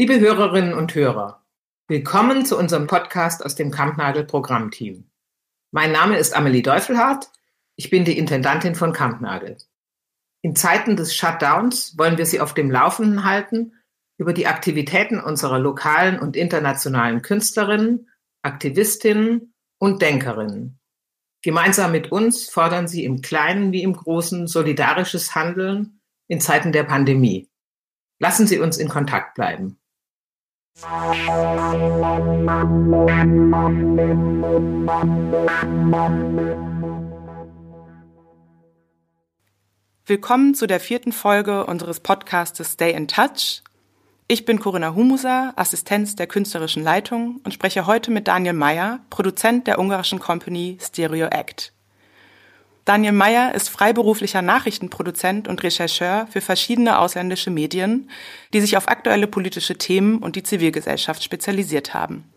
Liebe Hörerinnen und Hörer, willkommen zu unserem Podcast aus dem Kampnagel Programmteam. Mein Name ist Amelie Deufelhardt. Ich bin die Intendantin von Kampnagel. In Zeiten des Shutdowns wollen wir Sie auf dem Laufenden halten über die Aktivitäten unserer lokalen und internationalen Künstlerinnen, Aktivistinnen und Denkerinnen. Gemeinsam mit uns fordern Sie im Kleinen wie im Großen solidarisches Handeln in Zeiten der Pandemie. Lassen Sie uns in Kontakt bleiben. Willkommen zu der vierten Folge unseres Podcastes Stay in Touch. Ich bin Corinna Humusa, Assistenz der künstlerischen Leitung und spreche heute mit Daniel Meyer, Produzent der ungarischen Company Stereo Act. Daniel Meyer ist freiberuflicher Nachrichtenproduzent und Rechercheur für verschiedene ausländische Medien, die sich auf aktuelle politische Themen und die Zivilgesellschaft spezialisiert haben.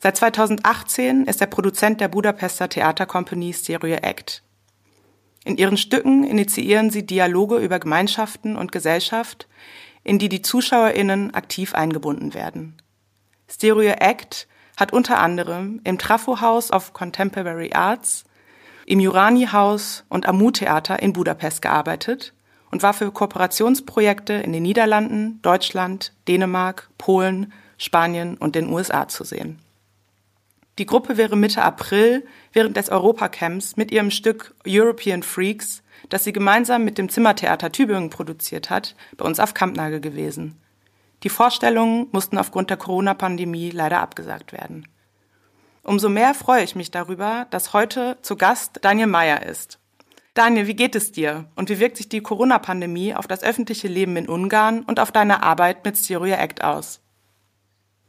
Seit 2018 ist er Produzent der Budapester Theatercompany Stereo Act. In ihren Stücken initiieren sie Dialoge über Gemeinschaften und Gesellschaft, in die die ZuschauerInnen aktiv eingebunden werden. Stereo Act hat unter anderem im Trafo House of Contemporary Arts im Jurani-Haus und am Mu-Theater in Budapest gearbeitet und war für Kooperationsprojekte in den Niederlanden, Deutschland, Dänemark, Polen, Spanien und den USA zu sehen. Die Gruppe wäre Mitte April während des Europacamps mit ihrem Stück European Freaks, das sie gemeinsam mit dem Zimmertheater Tübingen produziert hat, bei uns auf Kampnagel gewesen. Die Vorstellungen mussten aufgrund der Corona-Pandemie leider abgesagt werden. Umso mehr freue ich mich darüber, dass heute zu Gast Daniel Meyer ist. Daniel, wie geht es dir und wie wirkt sich die Corona-Pandemie auf das öffentliche Leben in Ungarn und auf deine Arbeit mit Styria Act aus?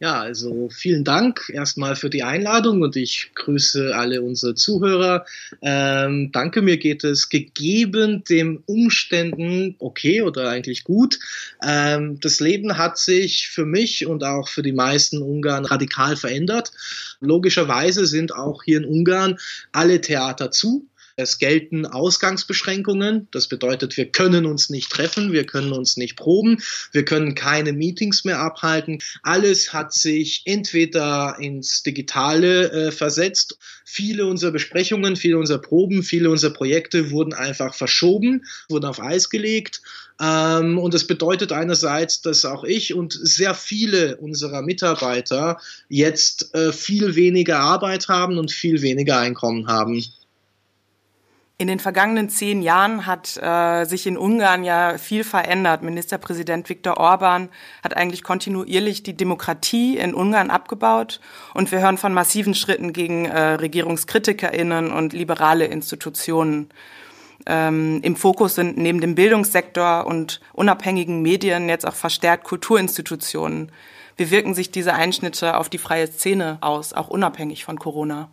Ja, also vielen Dank erstmal für die Einladung und ich grüße alle unsere Zuhörer. Ähm, danke, mir geht es gegeben den Umständen okay oder eigentlich gut. Ähm, das Leben hat sich für mich und auch für die meisten Ungarn radikal verändert. Logischerweise sind auch hier in Ungarn alle Theater zu. Es gelten Ausgangsbeschränkungen. Das bedeutet, wir können uns nicht treffen, wir können uns nicht proben, wir können keine Meetings mehr abhalten. Alles hat sich entweder ins Digitale äh, versetzt. Viele unserer Besprechungen, viele unserer Proben, viele unserer Projekte wurden einfach verschoben, wurden auf Eis gelegt. Ähm, und das bedeutet einerseits, dass auch ich und sehr viele unserer Mitarbeiter jetzt äh, viel weniger Arbeit haben und viel weniger Einkommen haben. In den vergangenen zehn Jahren hat äh, sich in Ungarn ja viel verändert. Ministerpräsident Viktor Orban hat eigentlich kontinuierlich die Demokratie in Ungarn abgebaut und wir hören von massiven Schritten gegen äh, Regierungskritikerinnen und liberale Institutionen. Ähm, Im Fokus sind neben dem Bildungssektor und unabhängigen Medien jetzt auch verstärkt Kulturinstitutionen. Wie wirken sich diese Einschnitte auf die freie Szene aus, auch unabhängig von Corona?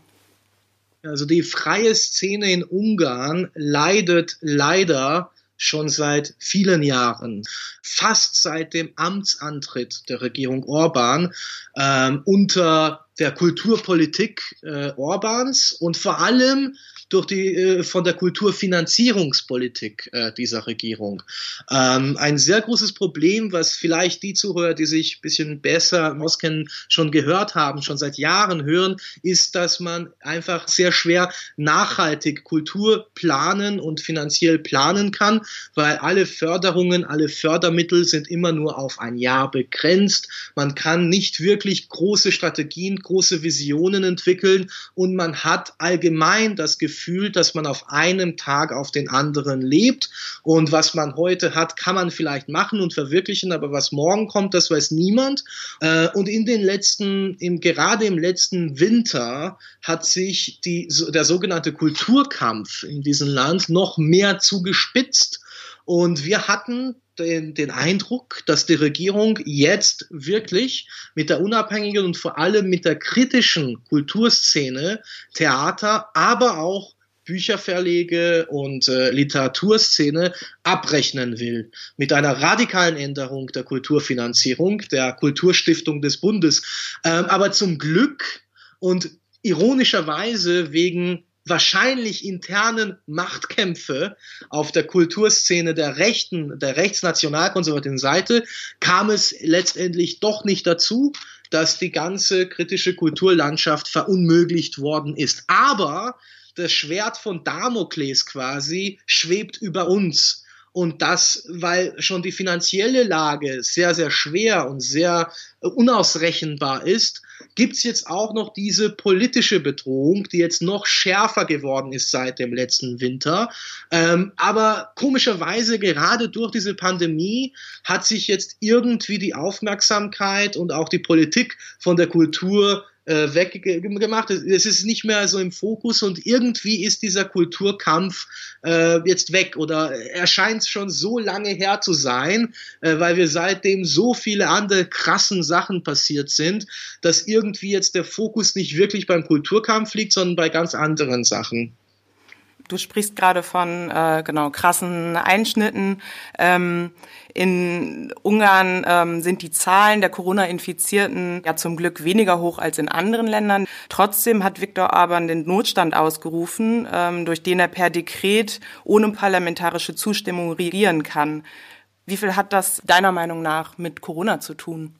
Also die freie Szene in Ungarn leidet leider schon seit vielen Jahren, fast seit dem Amtsantritt der Regierung Orban ähm, unter der Kulturpolitik äh, Orbans und vor allem durch die äh, von der Kulturfinanzierungspolitik äh, dieser Regierung. Ähm, ein sehr großes Problem, was vielleicht die Zuhörer, die sich ein bisschen besser auskennen, schon gehört haben, schon seit Jahren hören, ist, dass man einfach sehr schwer nachhaltig Kultur planen und finanziell planen kann, weil alle Förderungen, alle Fördermittel sind immer nur auf ein Jahr begrenzt. Man kann nicht wirklich große Strategien, große Visionen entwickeln und man hat allgemein das Gefühl, Gefühl, dass man auf einem Tag auf den anderen lebt und was man heute hat, kann man vielleicht machen und verwirklichen, aber was morgen kommt, das weiß niemand. Äh, und in den letzten, im, gerade im letzten Winter hat sich die, der sogenannte Kulturkampf in diesem Land noch mehr zugespitzt. Und wir hatten den, den Eindruck, dass die Regierung jetzt wirklich mit der unabhängigen und vor allem mit der kritischen Kulturszene, Theater, aber auch Bücherverlege und äh, Literaturszene abrechnen will. Mit einer radikalen Änderung der Kulturfinanzierung, der Kulturstiftung des Bundes. Ähm, aber zum Glück und ironischerweise wegen wahrscheinlich internen Machtkämpfe auf der Kulturszene der rechten, der rechtsnationalkonservativen Seite, kam es letztendlich doch nicht dazu, dass die ganze kritische Kulturlandschaft verunmöglicht worden ist. Aber das Schwert von Damokles quasi schwebt über uns. Und das, weil schon die finanzielle Lage sehr, sehr schwer und sehr unausrechenbar ist, gibt's jetzt auch noch diese politische Bedrohung, die jetzt noch schärfer geworden ist seit dem letzten Winter. Ähm, aber komischerweise, gerade durch diese Pandemie, hat sich jetzt irgendwie die Aufmerksamkeit und auch die Politik von der Kultur äh, weggemacht. Es ist nicht mehr so im Fokus und irgendwie ist dieser Kulturkampf äh, jetzt weg oder er scheint schon so lange her zu sein, äh, weil wir seitdem so viele andere krassen Sachen passiert sind, dass irgendwie jetzt der Fokus nicht wirklich beim Kulturkampf liegt, sondern bei ganz anderen Sachen. Du sprichst gerade von äh, genau krassen Einschnitten. Ähm, in Ungarn ähm, sind die Zahlen der Corona-Infizierten ja zum Glück weniger hoch als in anderen Ländern. Trotzdem hat Viktor Orban den Notstand ausgerufen, ähm, durch den er per Dekret ohne parlamentarische Zustimmung regieren kann. Wie viel hat das deiner Meinung nach mit Corona zu tun?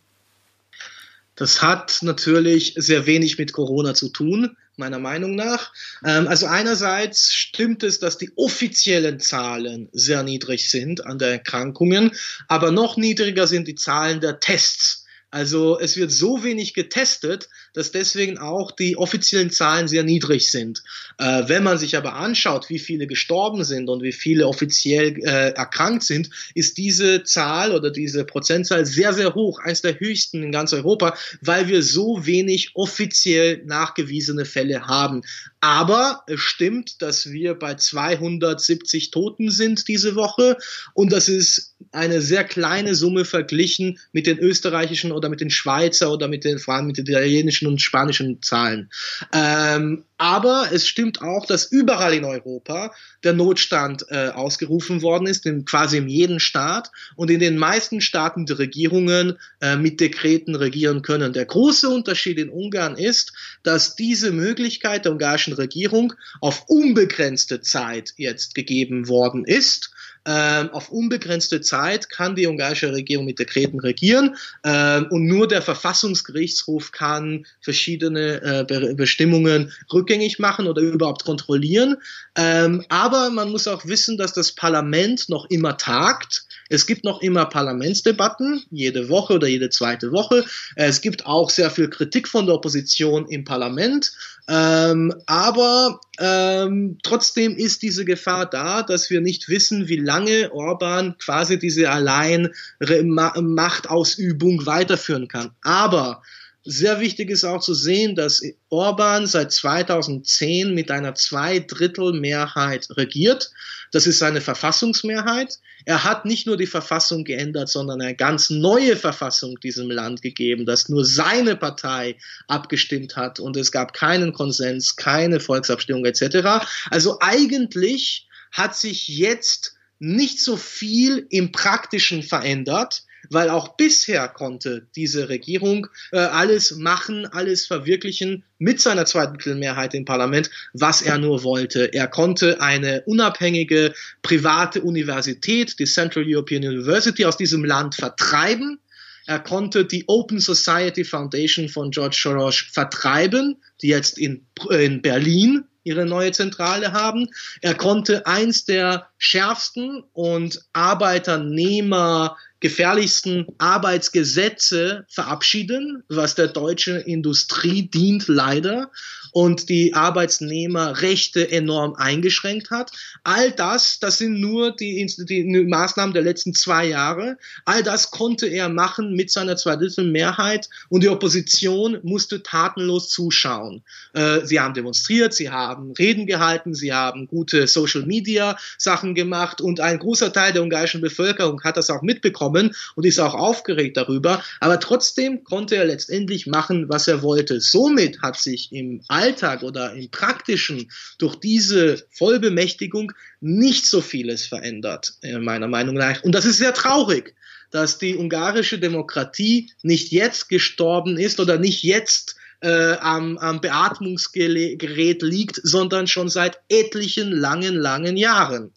Das hat natürlich sehr wenig mit Corona zu tun meiner Meinung nach. Ähm, also einerseits stimmt es, dass die offiziellen Zahlen sehr niedrig sind an der Erkrankungen, aber noch niedriger sind die Zahlen der Tests. Also es wird so wenig getestet, dass deswegen auch die offiziellen Zahlen sehr niedrig sind. Äh, wenn man sich aber anschaut, wie viele gestorben sind und wie viele offiziell äh, erkrankt sind, ist diese Zahl oder diese Prozentzahl sehr, sehr hoch, eines der höchsten in ganz Europa, weil wir so wenig offiziell nachgewiesene Fälle haben. Aber es stimmt, dass wir bei 270 Toten sind diese Woche und das ist eine sehr kleine Summe verglichen mit den österreichischen oder mit den Schweizer oder mit den, vor allem mit den italienischen und spanischen Zahlen. Ähm, aber es stimmt auch, dass überall in Europa der Notstand äh, ausgerufen worden ist, in quasi in jedem Staat und in den meisten Staaten die Regierungen äh, mit Dekreten regieren können. Der große Unterschied in Ungarn ist, dass diese Möglichkeit der ungarischen Regierung auf unbegrenzte Zeit jetzt gegeben worden ist ähm, auf unbegrenzte Zeit kann die ungarische Regierung mit Dekreten regieren ähm, und nur der Verfassungsgerichtshof kann verschiedene äh, Be Bestimmungen rückgängig machen oder überhaupt kontrollieren. Ähm, aber man muss auch wissen, dass das Parlament noch immer tagt. Es gibt noch immer Parlamentsdebatten, jede Woche oder jede zweite Woche. Es gibt auch sehr viel Kritik von der Opposition im Parlament. Ähm, aber ähm, trotzdem ist diese Gefahr da, dass wir nicht wissen, wie lange Orban quasi diese allein Machtausübung weiterführen kann. Aber sehr wichtig ist auch zu sehen, dass Orban seit 2010 mit einer Zweidrittelmehrheit regiert. Das ist seine Verfassungsmehrheit. Er hat nicht nur die Verfassung geändert, sondern eine ganz neue Verfassung diesem Land gegeben, dass nur seine Partei abgestimmt hat und es gab keinen Konsens, keine Volksabstimmung etc. Also eigentlich hat sich jetzt nicht so viel im Praktischen verändert weil auch bisher konnte diese Regierung äh, alles machen, alles verwirklichen mit seiner zweiten Mehrheit im Parlament, was er nur wollte. Er konnte eine unabhängige private Universität, die Central European University, aus diesem Land vertreiben. Er konnte die Open Society Foundation von George Soros vertreiben, die jetzt in, in Berlin ihre neue Zentrale haben. Er konnte eins der schärfsten und Arbeiternehmer gefährlichsten Arbeitsgesetze verabschieden, was der deutschen Industrie dient leider und die Arbeitsnehmerrechte enorm eingeschränkt hat. All das, das sind nur die, die Maßnahmen der letzten zwei Jahre. All das konnte er machen mit seiner Zweidrittelmehrheit und die Opposition musste tatenlos zuschauen. Äh, sie haben demonstriert, sie haben Reden gehalten, sie haben gute Social Media Sachen gemacht und ein großer Teil der ungarischen Bevölkerung hat das auch mitbekommen und ist auch aufgeregt darüber. Aber trotzdem konnte er letztendlich machen, was er wollte. Somit hat sich im All Alltag oder im Praktischen durch diese Vollbemächtigung nicht so vieles verändert, äh, meiner Meinung nach. Und das ist sehr traurig, dass die ungarische Demokratie nicht jetzt gestorben ist oder nicht jetzt äh, am, am Beatmungsgerät liegt, sondern schon seit etlichen langen, langen Jahren.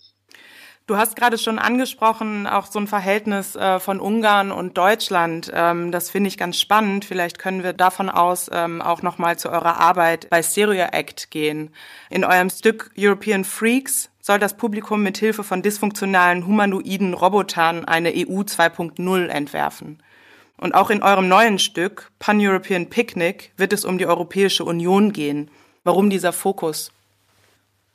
Du hast gerade schon angesprochen, auch so ein Verhältnis äh, von Ungarn und Deutschland. Ähm, das finde ich ganz spannend. Vielleicht können wir davon aus ähm, auch nochmal zu eurer Arbeit bei Stereo Act gehen. In eurem Stück European Freaks soll das Publikum mit Hilfe von dysfunktionalen humanoiden Robotern eine EU 2.0 entwerfen. Und auch in eurem neuen Stück Pan-European Picnic wird es um die Europäische Union gehen. Warum dieser Fokus?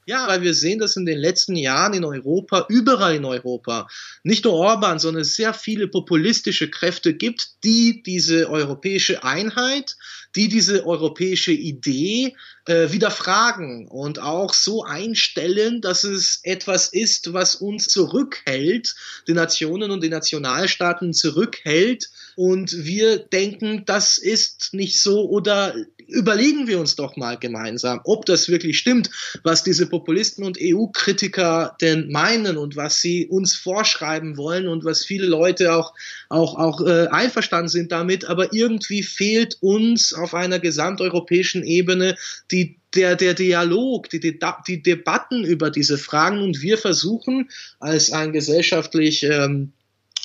Ja, weil wir sehen, dass in den letzten Jahren in Europa, überall in Europa, nicht nur Orban, sondern sehr viele populistische Kräfte gibt, die diese europäische Einheit, die diese europäische Idee äh, wieder fragen und auch so einstellen, dass es etwas ist, was uns zurückhält, die Nationen und die Nationalstaaten zurückhält. Und wir denken, das ist nicht so oder überlegen wir uns doch mal gemeinsam, ob das wirklich stimmt, was diese Populisten und EU-Kritiker denn meinen und was sie uns vorschreiben wollen und was viele Leute auch, auch, auch äh, einverstanden sind damit. Aber irgendwie fehlt uns auf einer gesamteuropäischen Ebene die der, der Dialog, die, die, die Debatten über diese Fragen und wir versuchen als ein gesellschaftlich ähm,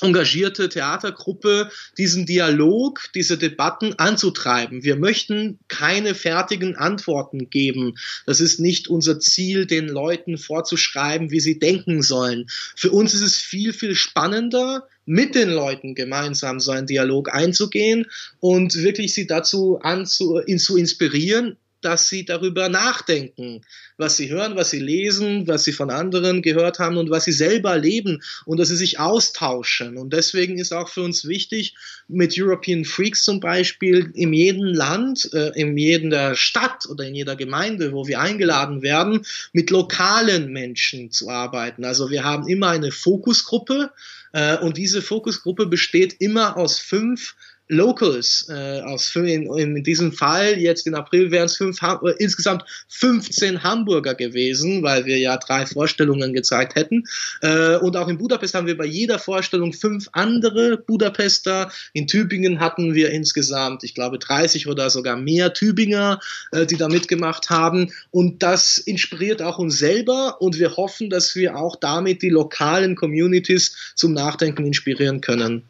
engagierte Theatergruppe diesen Dialog, diese Debatten anzutreiben. Wir möchten keine fertigen Antworten geben. Das ist nicht unser Ziel, den Leuten vorzuschreiben, wie sie denken sollen. Für uns ist es viel, viel spannender, mit den Leuten gemeinsam so einen Dialog einzugehen und wirklich sie dazu anzu, zu inspirieren, dass sie darüber nachdenken, was sie hören, was sie lesen, was sie von anderen gehört haben und was sie selber leben und dass sie sich austauschen. Und deswegen ist auch für uns wichtig, mit European Freaks zum Beispiel in jedem Land, äh, in jeder Stadt oder in jeder Gemeinde, wo wir eingeladen werden, mit lokalen Menschen zu arbeiten. Also wir haben immer eine Fokusgruppe äh, und diese Fokusgruppe besteht immer aus fünf Locals äh, aus in, in diesem Fall jetzt in April wären es fünf, äh, insgesamt 15 Hamburger gewesen, weil wir ja drei Vorstellungen gezeigt hätten. Äh, und auch in Budapest haben wir bei jeder Vorstellung fünf andere Budapester. In Tübingen hatten wir insgesamt, ich glaube, 30 oder sogar mehr Tübinger, äh, die da mitgemacht haben. Und das inspiriert auch uns selber und wir hoffen, dass wir auch damit die lokalen Communities zum Nachdenken inspirieren können.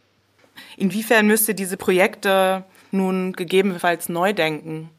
Inwiefern müsste diese Projekte nun gegebenenfalls neu denken?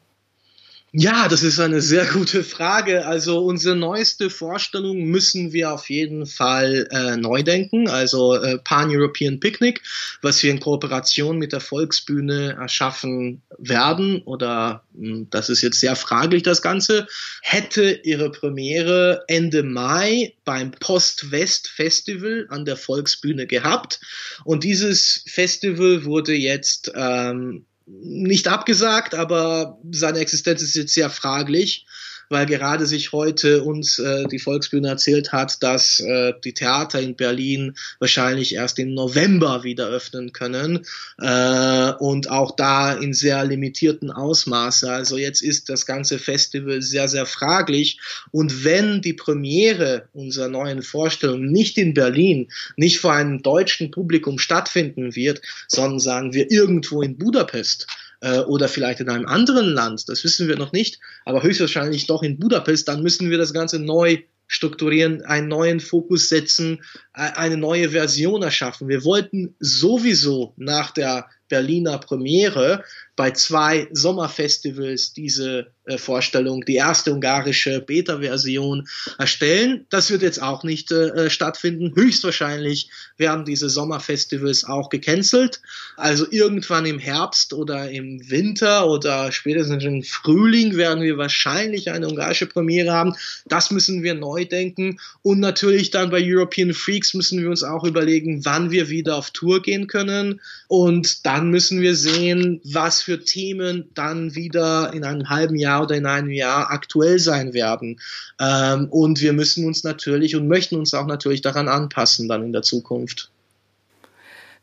Ja, das ist eine sehr gute Frage. Also unsere neueste Vorstellung müssen wir auf jeden Fall äh, neu denken. Also äh, Pan-European Picnic, was wir in Kooperation mit der Volksbühne erschaffen werden, oder mh, hm, das ist jetzt sehr fraglich, das Ganze, hätte ihre Premiere Ende Mai beim Post-West-Festival an der Volksbühne gehabt. Und dieses Festival wurde jetzt ähm, nicht abgesagt, aber seine Existenz ist jetzt sehr fraglich weil gerade sich heute uns äh, die Volksbühne erzählt hat, dass äh, die Theater in Berlin wahrscheinlich erst im November wieder öffnen können äh, und auch da in sehr limitierten Ausmaße. Also jetzt ist das ganze Festival sehr, sehr fraglich und wenn die Premiere unserer neuen Vorstellung nicht in Berlin, nicht vor einem deutschen Publikum stattfinden wird, sondern sagen wir irgendwo in Budapest, äh, oder vielleicht in einem anderen Land, das wissen wir noch nicht, aber höchstwahrscheinlich doch in Budapest, dann müssen wir das Ganze neu strukturieren, einen neuen Fokus setzen, äh, eine neue Version erschaffen. Wir wollten sowieso nach der Berliner Premiere bei zwei Sommerfestivals diese äh, Vorstellung, die erste ungarische Beta-Version erstellen. Das wird jetzt auch nicht äh, stattfinden. Höchstwahrscheinlich werden diese Sommerfestivals auch gecancelt. Also irgendwann im Herbst oder im Winter oder spätestens im Frühling werden wir wahrscheinlich eine ungarische Premiere haben. Das müssen wir neu denken. Und natürlich dann bei European Freaks müssen wir uns auch überlegen, wann wir wieder auf Tour gehen können. Und dann müssen wir sehen, was für Themen dann wieder in einem halben Jahr oder in einem Jahr aktuell sein werden. Ähm, und wir müssen uns natürlich und möchten uns auch natürlich daran anpassen dann in der Zukunft.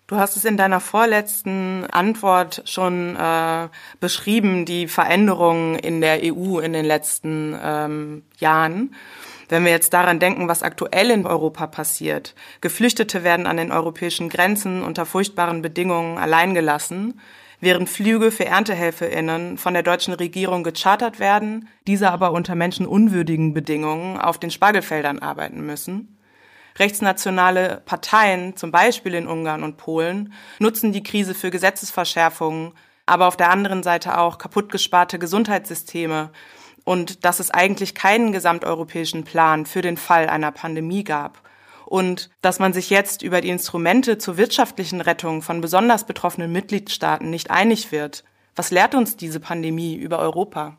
Du hast es in deiner vorletzten Antwort schon äh, beschrieben, die Veränderungen in der EU in den letzten ähm, Jahren. Wenn wir jetzt daran denken, was aktuell in Europa passiert, Geflüchtete werden an den europäischen Grenzen unter furchtbaren Bedingungen alleingelassen. Während Flüge für ErntehelferInnen von der deutschen Regierung gechartert werden, diese aber unter menschenunwürdigen Bedingungen auf den Spargelfeldern arbeiten müssen. Rechtsnationale Parteien, zum Beispiel in Ungarn und Polen, nutzen die Krise für Gesetzesverschärfungen, aber auf der anderen Seite auch kaputtgesparte Gesundheitssysteme und dass es eigentlich keinen gesamteuropäischen Plan für den Fall einer Pandemie gab und dass man sich jetzt über die Instrumente zur wirtschaftlichen Rettung von besonders betroffenen Mitgliedstaaten nicht einig wird. Was lehrt uns diese Pandemie über Europa?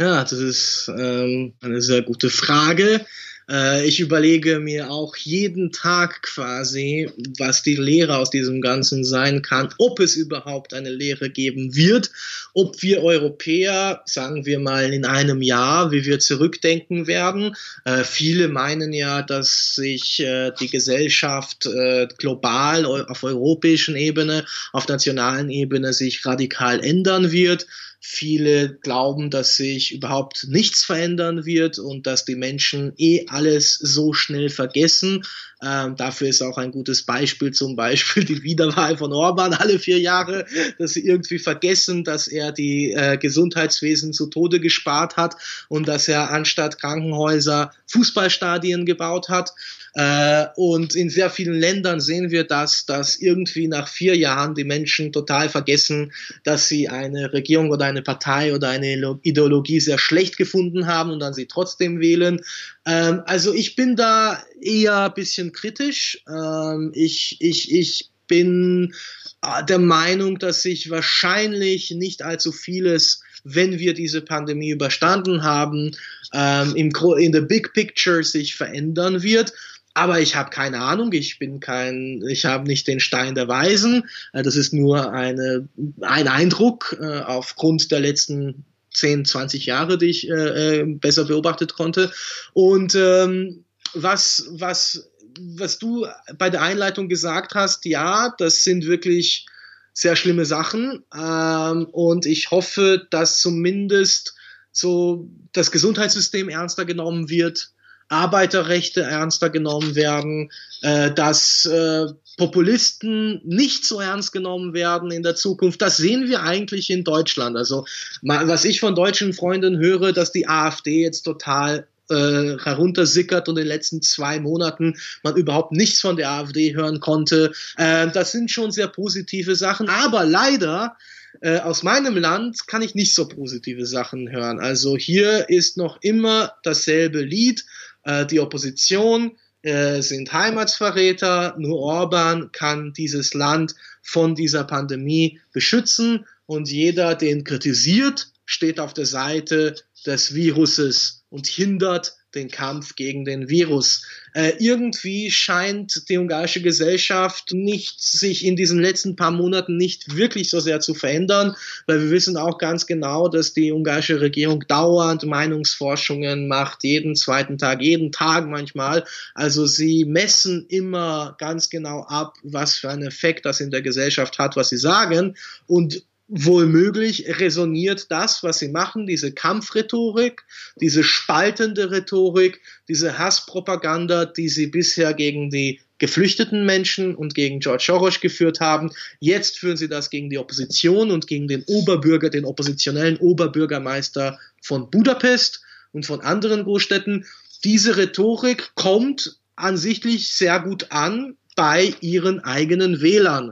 Ja, das ist ähm, eine sehr gute Frage. Äh, ich überlege mir auch jeden Tag quasi, was die Lehre aus diesem Ganzen sein kann, ob es überhaupt eine Lehre geben wird, ob wir Europäer, sagen wir mal in einem Jahr, wie wir zurückdenken werden. Äh, viele meinen ja, dass sich äh, die Gesellschaft äh, global auf europäischen Ebene, auf nationalen Ebene sich radikal ändern wird. Viele glauben, dass sich überhaupt nichts verändern wird und dass die Menschen eh alles so schnell vergessen. Ähm, dafür ist auch ein gutes Beispiel zum Beispiel die Wiederwahl von Orban alle vier Jahre, dass sie irgendwie vergessen, dass er die äh, Gesundheitswesen zu Tode gespart hat und dass er anstatt Krankenhäuser Fußballstadien gebaut hat. Äh, und in sehr vielen Ländern sehen wir das, dass irgendwie nach vier Jahren die Menschen total vergessen, dass sie eine Regierung oder eine Partei oder eine Ideologie sehr schlecht gefunden haben und dann sie trotzdem wählen. Ähm, also ich bin da eher ein bisschen kritisch. Ähm, ich, ich, ich bin äh, der Meinung, dass sich wahrscheinlich nicht allzu vieles wenn wir diese Pandemie überstanden haben, ähm, im, in the big picture sich verändern wird. Aber ich habe keine Ahnung, ich bin kein, ich habe nicht den Stein der Weisen. Äh, das ist nur eine, ein Eindruck äh, aufgrund der letzten 10, 20 Jahre, die ich äh, äh, besser beobachtet konnte. Und ähm, was, was, was du bei der Einleitung gesagt hast, ja, das sind wirklich sehr schlimme Sachen. Ähm, und ich hoffe, dass zumindest so das Gesundheitssystem ernster genommen wird Arbeiterrechte ernster genommen werden, äh, dass äh, Populisten nicht so ernst genommen werden in der Zukunft. Das sehen wir eigentlich in Deutschland. Also was ich von deutschen Freunden höre, dass die AfD jetzt total äh, heruntersickert und in den letzten zwei Monaten man überhaupt nichts von der AfD hören konnte. Äh, das sind schon sehr positive Sachen. Aber leider äh, aus meinem Land kann ich nicht so positive Sachen hören. Also hier ist noch immer dasselbe Lied. Äh, die Opposition äh, sind Heimatsverräter. Nur Orban kann dieses Land von dieser Pandemie beschützen und jeder, den kritisiert, steht auf der Seite des Viruses und hindert den Kampf gegen den Virus. Äh, irgendwie scheint die ungarische Gesellschaft nicht sich in diesen letzten paar Monaten nicht wirklich so sehr zu verändern, weil wir wissen auch ganz genau, dass die ungarische Regierung dauernd Meinungsforschungen macht, jeden zweiten Tag, jeden Tag manchmal. Also sie messen immer ganz genau ab, was für einen Effekt das in der Gesellschaft hat, was sie sagen. Und wohl möglich resoniert das, was sie machen, diese Kampfrhetorik, diese spaltende Rhetorik, diese Hasspropaganda, die sie bisher gegen die geflüchteten Menschen und gegen George Soros geführt haben. Jetzt führen sie das gegen die Opposition und gegen den Oberbürger, den oppositionellen Oberbürgermeister von Budapest und von anderen Großstädten. Diese Rhetorik kommt ansichtlich sehr gut an bei ihren eigenen Wählern.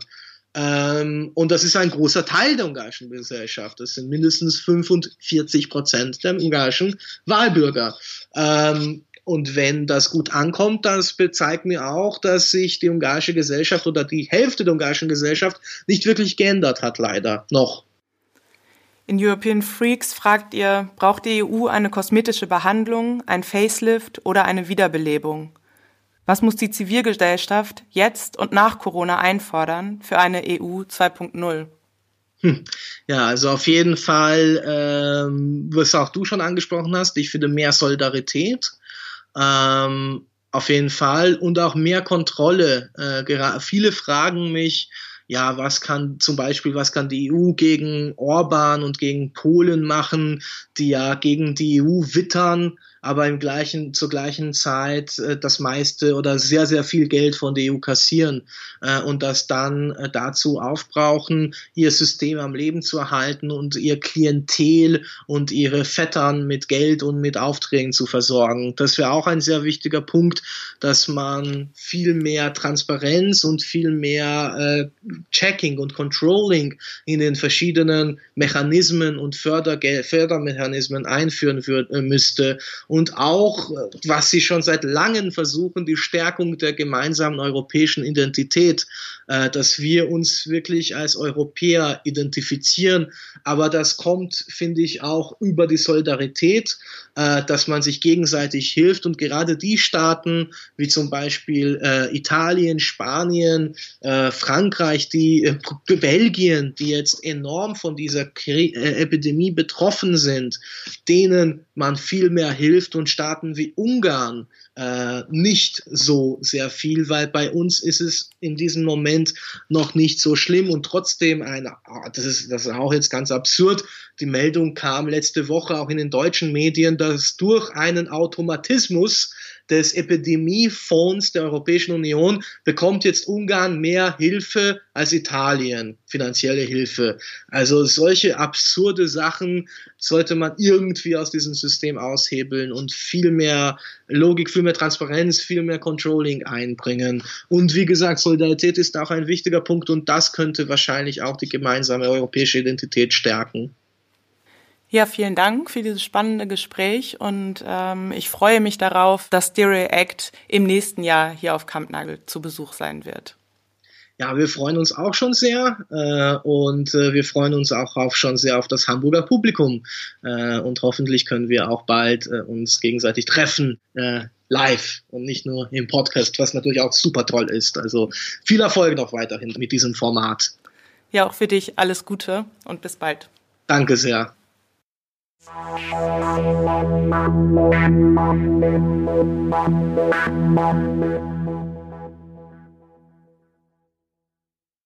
Ähm, und das ist ein großer Teil der ungarischen Gesellschaft. Das sind mindestens 45 Prozent der ungarischen Wahlbürger. Ähm, und wenn das gut ankommt, das zeigt mir auch, dass sich die ungarische Gesellschaft oder die Hälfte der ungarischen Gesellschaft nicht wirklich geändert hat, leider noch. In European Freaks fragt ihr, braucht die EU eine kosmetische Behandlung, ein Facelift oder eine Wiederbelebung? Was muss die Zivilgesellschaft jetzt und nach Corona einfordern für eine EU 2.0? Hm. Ja, also auf jeden Fall, ähm, was auch du schon angesprochen hast, ich finde mehr Solidarität. Ähm, auf jeden Fall und auch mehr Kontrolle. Äh, viele fragen mich, ja, was kann zum Beispiel, was kann die EU gegen Orban und gegen Polen machen, die ja gegen die EU wittern aber im gleichen, zur gleichen Zeit äh, das meiste oder sehr, sehr viel Geld von der EU kassieren äh, und das dann äh, dazu aufbrauchen, ihr System am Leben zu erhalten und ihr Klientel und ihre Vettern mit Geld und mit Aufträgen zu versorgen. Das wäre auch ein sehr wichtiger Punkt, dass man viel mehr Transparenz und viel mehr äh, Checking und Controlling in den verschiedenen Mechanismen und Fördergel Fördermechanismen einführen würd, äh, müsste und auch, was sie schon seit langem versuchen, die Stärkung der gemeinsamen europäischen Identität, äh, dass wir uns wirklich als Europäer identifizieren. Aber das kommt, finde ich, auch über die Solidarität, äh, dass man sich gegenseitig hilft und gerade die Staaten wie zum Beispiel äh, Italien, Spanien, Frankreich, die Belgien, die jetzt enorm von dieser Epidemie betroffen sind, denen man viel mehr hilft und Staaten wie Ungarn äh, nicht so sehr viel, weil bei uns ist es in diesem Moment noch nicht so schlimm und trotzdem ein, das ist, das ist auch jetzt ganz absurd, die Meldung kam letzte Woche auch in den deutschen Medien, dass durch einen Automatismus des Epidemiefonds der Europäischen Union bekommt jetzt Ungarn mehr Hilfe als Italien, finanzielle Hilfe. Also solche absurde Sachen sollte man irgendwie aus diesem System aushebeln und viel mehr Logik, viel mehr Transparenz, viel mehr Controlling einbringen. Und wie gesagt, Solidarität ist auch ein wichtiger Punkt und das könnte wahrscheinlich auch die gemeinsame europäische Identität stärken. Ja, vielen Dank für dieses spannende Gespräch und ähm, ich freue mich darauf, dass Dairy Act im nächsten Jahr hier auf Kampnagel zu Besuch sein wird. Ja, wir freuen uns auch schon sehr äh, und äh, wir freuen uns auch auf, schon sehr auf das Hamburger Publikum äh, und hoffentlich können wir auch bald äh, uns gegenseitig treffen äh, live und nicht nur im Podcast, was natürlich auch super toll ist. Also viel Erfolg noch weiterhin mit diesem Format. Ja, auch für dich alles Gute und bis bald. Danke sehr. Thank you.